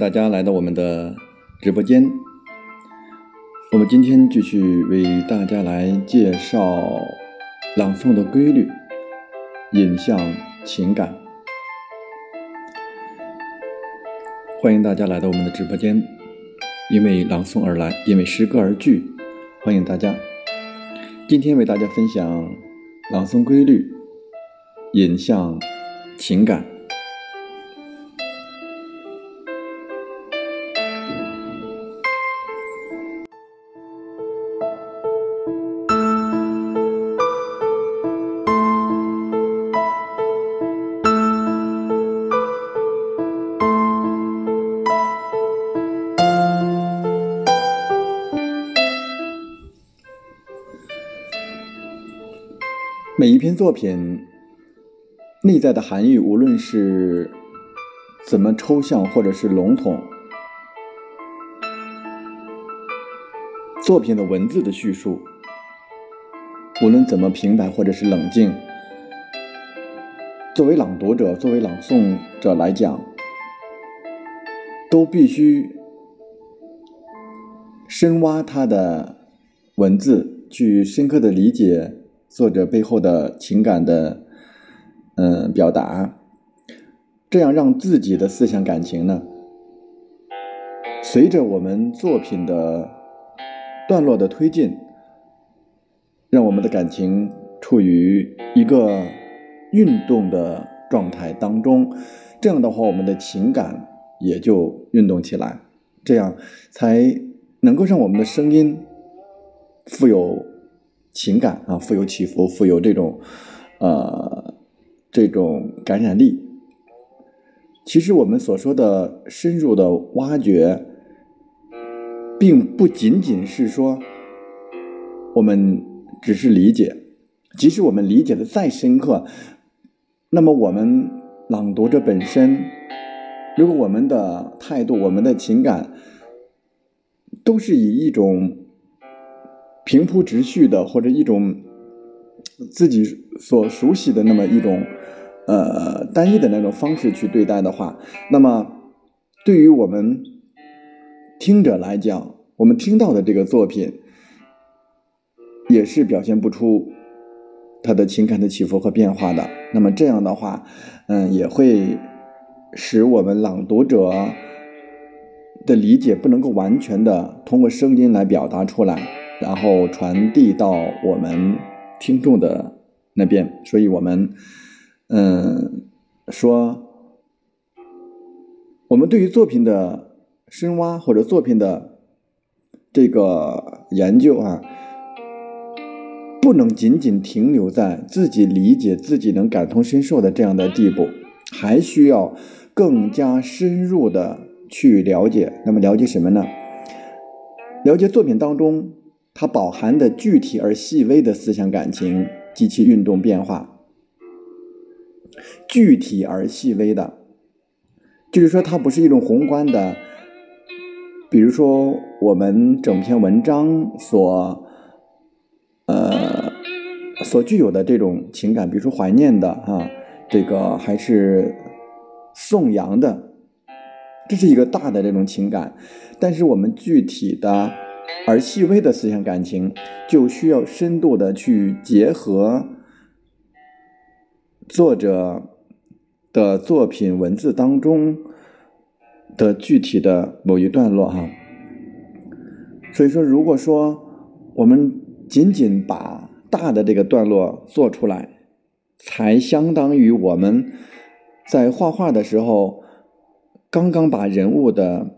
大家来到我们的直播间。我们今天继续为大家来介绍朗诵的规律，引向情感。欢迎大家来到我们的直播间，因为朗诵而来，因为诗歌而聚。欢迎大家。今天为大家分享朗诵规律，引向情感。作品内在的含义，无论是怎么抽象或者是笼统，作品的文字的叙述，无论怎么平白或者是冷静，作为朗读者、作为朗诵者来讲，都必须深挖他的文字，去深刻的理解。作者背后的情感的，嗯，表达，这样让自己的思想感情呢，随着我们作品的段落的推进，让我们的感情处于一个运动的状态当中，这样的话，我们的情感也就运动起来，这样才能够让我们的声音富有。情感啊，富有起伏，富有这种，呃，这种感染力。其实我们所说的深入的挖掘，并不仅仅是说我们只是理解，即使我们理解的再深刻，那么我们朗读者本身，如果我们的态度、我们的情感，都是以一种。平铺直叙的，或者一种自己所熟悉的那么一种呃单一的那种方式去对待的话，那么对于我们听者来讲，我们听到的这个作品也是表现不出他的情感的起伏和变化的。那么这样的话，嗯，也会使我们朗读者的理解不能够完全的通过声音来表达出来。然后传递到我们听众的那边，所以我们嗯说，我们对于作品的深挖或者作品的这个研究啊，不能仅仅停留在自己理解、自己能感同身受的这样的地步，还需要更加深入的去了解。那么了解什么呢？了解作品当中。它饱含的具体而细微的思想感情及其运动变化，具体而细微的，就是说它不是一种宏观的，比如说我们整篇文章所，呃，所具有的这种情感，比如说怀念的啊，这个还是颂扬的，这是一个大的这种情感，但是我们具体的。而细微的思想感情，就需要深度的去结合作者的作品文字当中的具体的某一段落哈。所以说，如果说我们仅仅把大的这个段落做出来，才相当于我们在画画的时候刚刚把人物的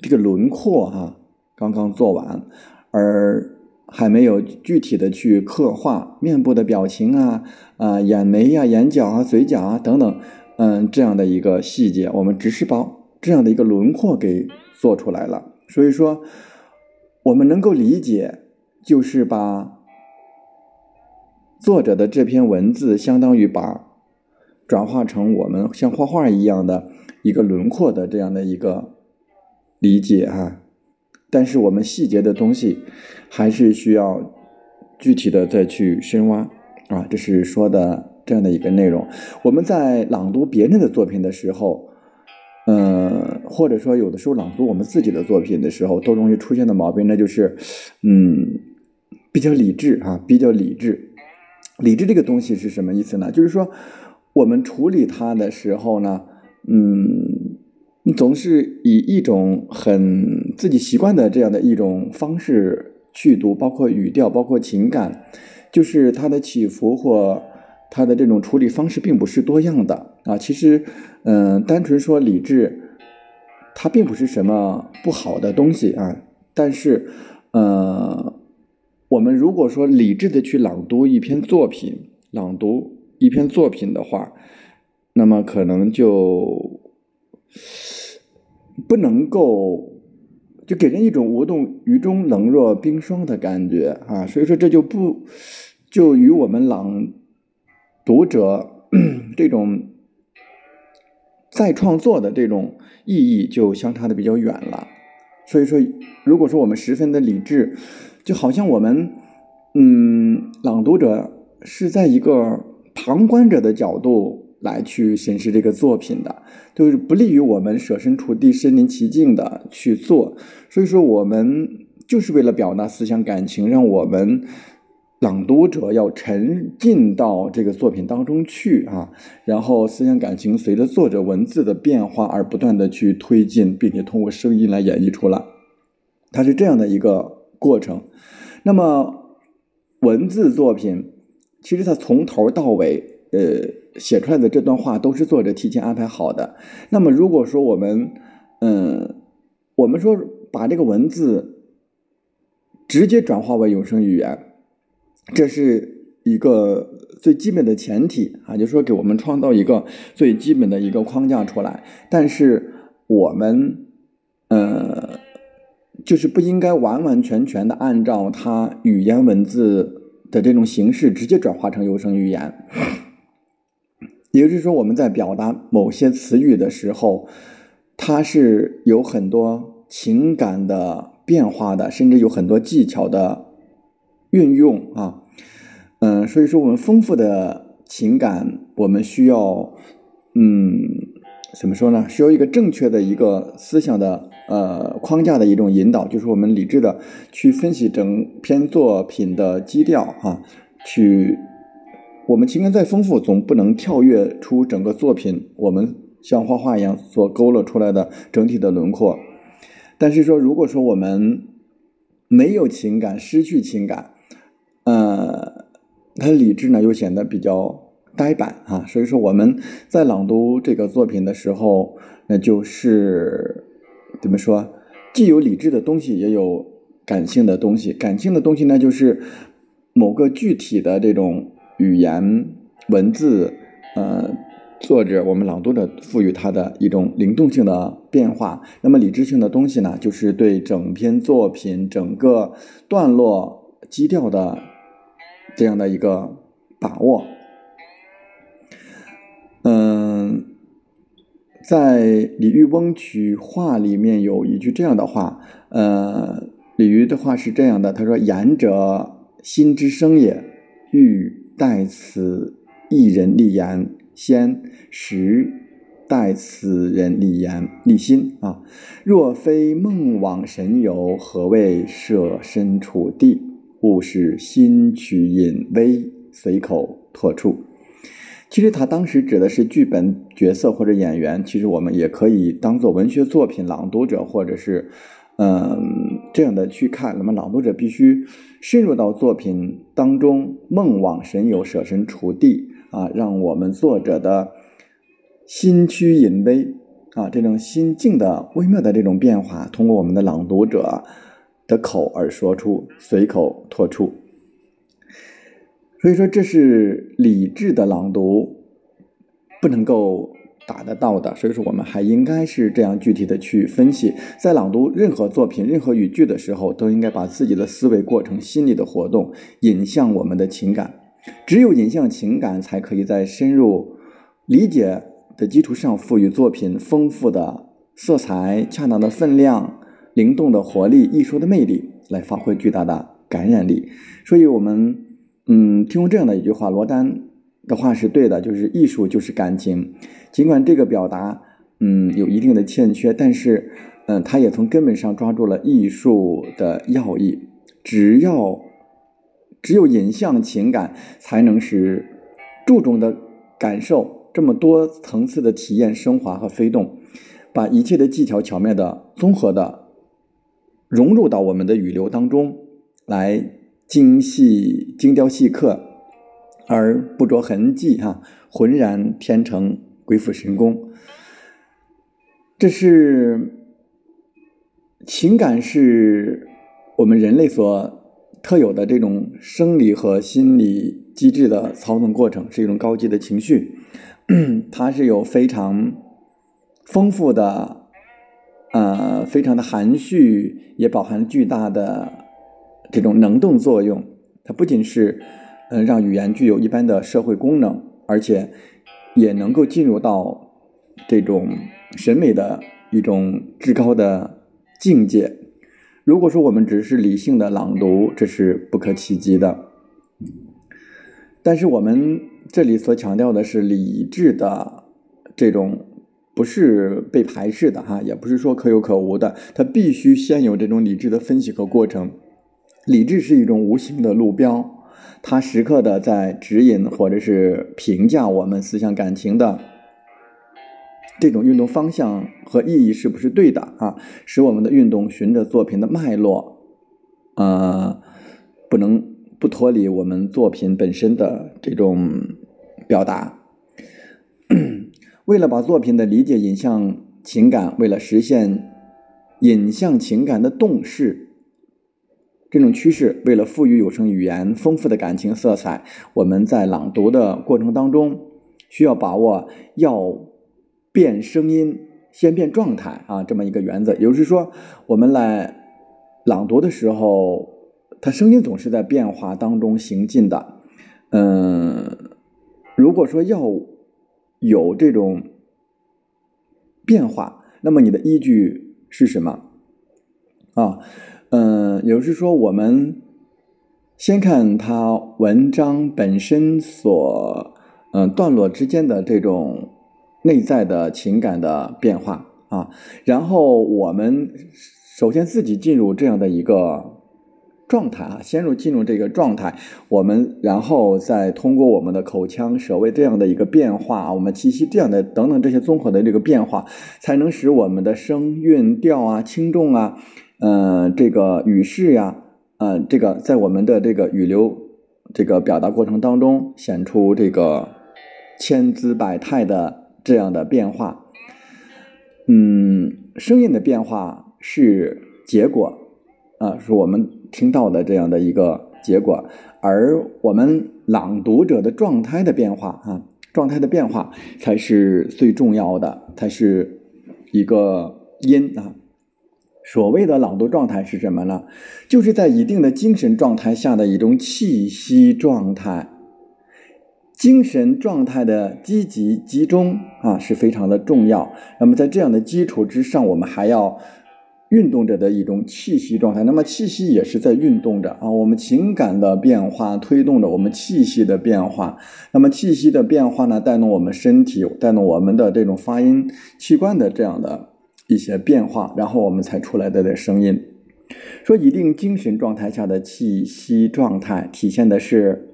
这个轮廓哈。刚刚做完，而还没有具体的去刻画面部的表情啊啊眼眉呀、眼角啊、嘴角啊等等，嗯，这样的一个细节，我们只是把这样的一个轮廓给做出来了。所以说，我们能够理解，就是把作者的这篇文字，相当于把转化成我们像画画一样的一个轮廓的这样的一个理解啊。但是我们细节的东西，还是需要具体的再去深挖啊，这是说的这样的一个内容。我们在朗读别人的作品的时候，嗯，或者说有的时候朗读我们自己的作品的时候，都容易出现的毛病，那就是，嗯，比较理智啊，比较理智。理智这个东西是什么意思呢？就是说，我们处理它的时候呢，嗯，你总是以一种很自己习惯的这样的一种方式去读，包括语调，包括情感，就是它的起伏或。他的这种处理方式并不是多样的啊，其实，嗯，单纯说理智，它并不是什么不好的东西啊。但是，呃，我们如果说理智的去朗读一篇作品，朗读一篇作品的话，那么可能就不能够，就给人一种无动于衷、冷若冰霜的感觉啊。所以说，这就不就与我们朗。读者 这种再创作的这种意义就相差的比较远了，所以说，如果说我们十分的理智，就好像我们嗯，朗读者是在一个旁观者的角度来去审视这个作品的，就是不利于我们舍身处地、身临其境的去做。所以说，我们就是为了表达思想感情，让我们。朗读者要沉浸到这个作品当中去啊，然后思想感情随着作者文字的变化而不断的去推进，并且通过声音来演绎出来，它是这样的一个过程。那么文字作品其实它从头到尾，呃，写出来的这段话都是作者提前安排好的。那么如果说我们，嗯，我们说把这个文字直接转化为有声语言。这是一个最基本的前提啊，就是说给我们创造一个最基本的一个框架出来。但是我们，呃，就是不应该完完全全的按照它语言文字的这种形式直接转化成有声语言。也就是说，我们在表达某些词语的时候，它是有很多情感的变化的，甚至有很多技巧的。运用啊，嗯，所以说我们丰富的情感，我们需要，嗯，怎么说呢？需要一个正确的一个思想的呃框架的一种引导，就是我们理智的去分析整篇作品的基调啊，去，我们情感再丰富，总不能跳跃出整个作品，我们像画画一样所勾勒出来的整体的轮廓。但是说，如果说我们没有情感，失去情感。呃，他理智呢又显得比较呆板啊，所以说我们在朗读这个作品的时候，那就是怎么说，既有理智的东西，也有感性的东西。感性的东西呢，就是某个具体的这种语言文字，呃，作者我们朗读者赋予它的一种灵动性的变化。那么理智性的东西呢，就是对整篇作品整个段落基调的。这样的一个把握，嗯，在李煜翁曲话里面有一句这样的话，呃，李煜的话是这样的，他说：“言者心之声也，欲代此一人立言，先实代此人立言立心啊。若非梦往神游，何谓设身处地？”故是心取隐微，随口托出。其实他当时指的是剧本角色或者演员，其实我们也可以当做文学作品朗读者，或者是嗯这样的去看。那么朗读者必须深入到作品当中，梦往神游，舍身处地啊，让我们作者的心趋隐微啊，这种心境的微妙的这种变化，通过我们的朗读者。的口而说出，随口托出，所以说这是理智的朗读不能够达得到的。所以说，我们还应该是这样具体的去分析，在朗读任何作品、任何语句的时候，都应该把自己的思维过程、心理的活动引向我们的情感。只有引向情感，才可以在深入理解的基础上，赋予作品丰富的色彩、恰当的分量。灵动的活力、艺术的魅力，来发挥巨大的感染力。所以，我们嗯，听过这样的一句话，罗丹的话是对的，就是艺术就是感情。尽管这个表达嗯，有一定的欠缺，但是，嗯，他也从根本上抓住了艺术的要义。只要只有影像情感，才能使注重的感受这么多层次的体验升华和飞动，把一切的技巧巧妙的综合的融入到我们的语流当中来，精细精雕细刻，而不着痕迹哈，浑然天成，鬼斧神工。这是情感，是我们人类所特有的这种生理和心理机制的操纵过程，是一种高级的情绪。它是有非常丰富的，呃，非常的含蓄，也饱含巨大的这种能动作用。它不仅是嗯让语言具有一般的社会功能，而且也能够进入到这种。审美的一种至高的境界。如果说我们只是理性的朗读，这是不可企及的。但是我们这里所强调的是理智的这种，不是被排斥的哈，也不是说可有可无的，它必须先有这种理智的分析和过程。理智是一种无形的路标，它时刻的在指引或者是评价我们思想感情的。这种运动方向和意义是不是对的啊？使我们的运动循着作品的脉络，呃，不能不脱离我们作品本身的这种表达。为了把作品的理解引向情感，为了实现引向情感的动势，这种趋势，为了赋予有声语言丰富的感情色彩，我们在朗读的过程当中需要把握要。变声音先变状态啊，这么一个原则，也就是说，我们来朗读的时候，它声音总是在变化当中行进的。嗯，如果说要有这种变化，那么你的依据是什么？啊，嗯，也就是说，我们先看它文章本身所嗯段落之间的这种。内在的情感的变化啊，然后我们首先自己进入这样的一个状态啊，先入进入这个状态，我们然后再通过我们的口腔、舌位这样的一个变化，我们气息这样的等等这些综合的这个变化，才能使我们的声韵调啊、轻重啊，嗯，这个语势呀，嗯，这个在我们的这个语流这个表达过程当中显出这个千姿百态的。这样的变化，嗯，声音的变化是结果，啊，是我们听到的这样的一个结果，而我们朗读者的状态的变化，啊，状态的变化才是最重要的，才是一个因啊。所谓的朗读状态是什么呢？就是在一定的精神状态下的一种气息状态。精神状态的积极集中啊是非常的重要。那么在这样的基础之上，我们还要运动着的一种气息状态。那么气息也是在运动着啊，我们情感的变化推动着我们气息的变化。那么气息的变化呢，带动我们身体，带动我们的这种发音器官的这样的一些变化，然后我们才出来的的声音。说一定精神状态下的气息状态，体现的是。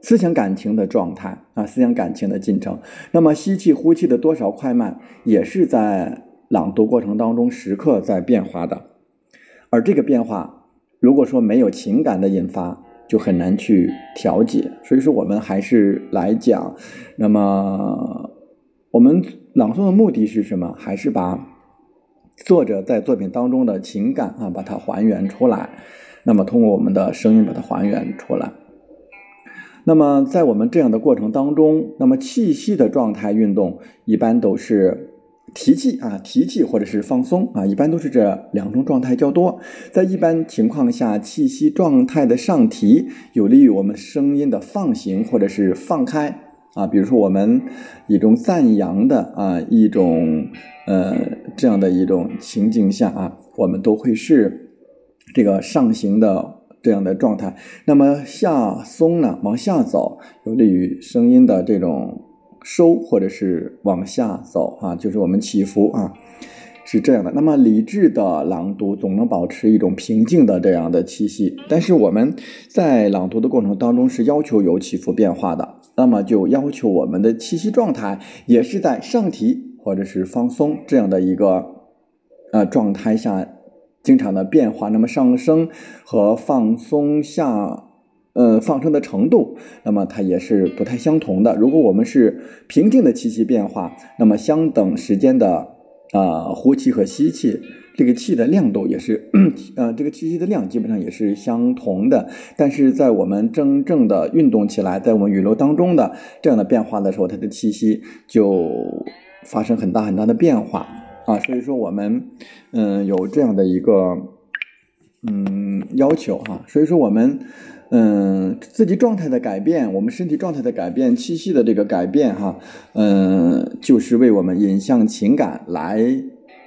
思想感情的状态啊，思想感情的进程。那么吸气、呼气的多少快慢，也是在朗读过程当中时刻在变化的。而这个变化，如果说没有情感的引发，就很难去调节。所以说，我们还是来讲，那么我们朗诵的目的是什么？还是把作者在作品当中的情感啊，把它还原出来。那么通过我们的声音把它还原出来。那么，在我们这样的过程当中，那么气息的状态运动一般都是提气啊，提气或者是放松啊，一般都是这两种状态较多。在一般情况下，气息状态的上提有利于我们声音的放行或者是放开啊。比如说，我们一种赞扬的啊，一种呃这样的一种情境下啊，我们都会是这个上行的。这样的状态，那么下松呢，往下走，有利于声音的这种收或者是往下走啊，就是我们起伏啊，是这样的。那么理智的朗读总能保持一种平静的这样的气息，但是我们在朗读的过程当中是要求有起伏变化的，那么就要求我们的气息状态也是在上提或者是放松这样的一个呃状态下经常的变化。那么上升和放松下。呃，放声的程度，那么它也是不太相同的。如果我们是平静的气息变化，那么相等时间的啊呼气和吸气，这个气的亮度也是，呃，这个气息的量基本上也是相同的。但是在我们真正的运动起来，在我们语流当中的这样的变化的时候，它的气息就发生很大很大的变化啊。所以说我们嗯有这样的一个嗯要求哈。所以说我们。嗯，自己状态的改变，我们身体状态的改变，气息的这个改变，哈，嗯，就是为我们引向情感，来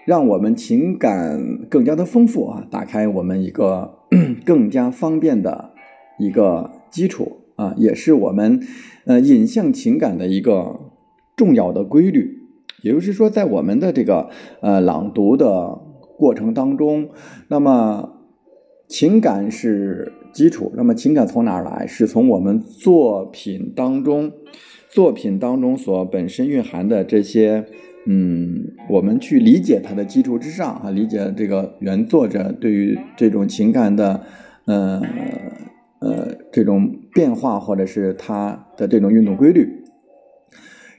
让我们情感更加的丰富啊，打开我们一个 更加方便的一个基础啊，也是我们呃引向情感的一个重要的规律。也就是说，在我们的这个呃朗读的过程当中，那么情感是。基础，那么情感从哪儿来？是从我们作品当中，作品当中所本身蕴含的这些，嗯，我们去理解它的基础之上啊，理解这个原作者对于这种情感的，呃呃这种变化，或者是它的这种运动规律。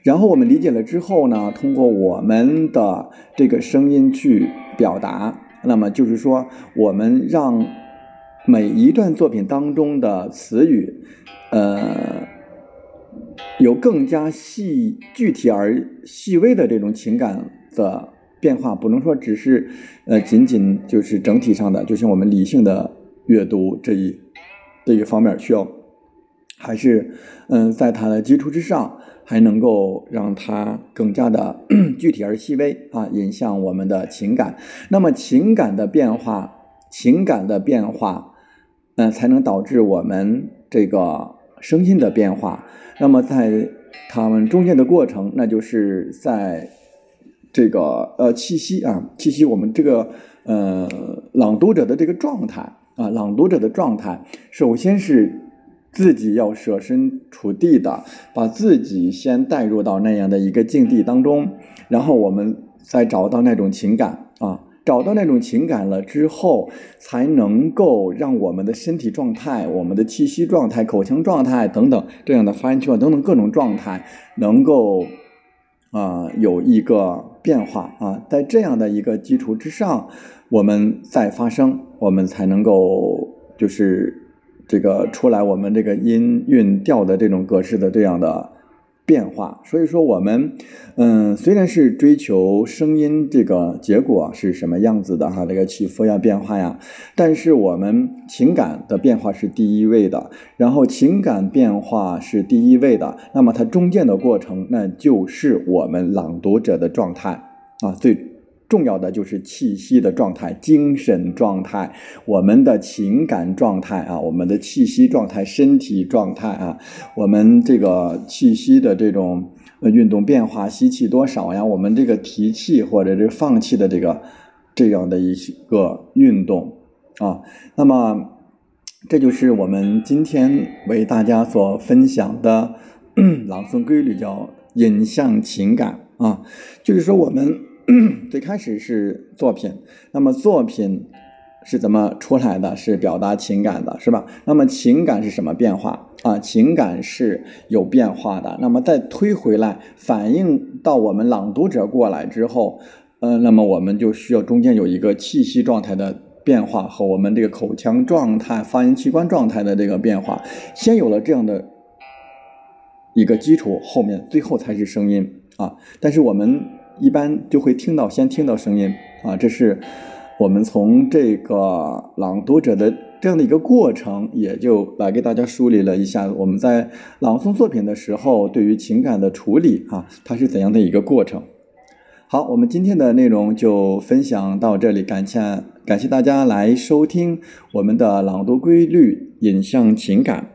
然后我们理解了之后呢，通过我们的这个声音去表达，那么就是说，我们让。每一段作品当中的词语，呃，有更加细、具体而细微的这种情感的变化，不能说只是呃，仅仅就是整体上的，就像我们理性的阅读这一这一方面需要，还是嗯，在它的基础之上，还能够让它更加的 具体而细微啊，引向我们的情感。那么情感的变化，情感的变化。嗯，才能导致我们这个声音的变化。那么，在他们中间的过程，那就是在这个呃气息啊，气息，我们这个呃朗读者的这个状态啊，朗读者的状态，首先是自己要设身处地的，把自己先带入到那样的一个境地当中，然后我们再找到那种情感啊。找到那种情感了之后，才能够让我们的身体状态、我们的气息状态、口腔状态等等这样的发音情况等等各种状态，能够啊有一个变化啊。在这样的一个基础之上，我们再发声，我们才能够就是这个出来我们这个音韵调的这种格式的这样的。变化，所以说我们，嗯，虽然是追求声音这个结果是什么样子的哈，这个起伏呀、变化呀，但是我们情感的变化是第一位的，然后情感变化是第一位的，那么它中间的过程，那就是我们朗读者的状态啊，最。重要的就是气息的状态、精神状态、我们的情感状态啊，我们的气息状态、身体状态啊，我们这个气息的这种运动变化，吸气多少呀？我们这个提气或者是放气的这个这样的一个运动啊，那么这就是我们今天为大家所分享的朗诵规律，叫引向情感啊，就是说我们。最开始是作品，那么作品是怎么出来的？是表达情感的，是吧？那么情感是什么变化啊？情感是有变化的。那么再推回来，反映到我们朗读者过来之后，嗯，那么我们就需要中间有一个气息状态的变化和我们这个口腔状态、发音器官状态的这个变化。先有了这样的一个基础，后面最后才是声音啊。但是我们。一般就会听到，先听到声音啊，这是我们从这个朗读者的这样的一个过程，也就来给大家梳理了一下我们在朗诵作品的时候对于情感的处理啊，它是怎样的一个过程。好，我们今天的内容就分享到这里，感谢感谢大家来收听我们的朗读规律，引向情感。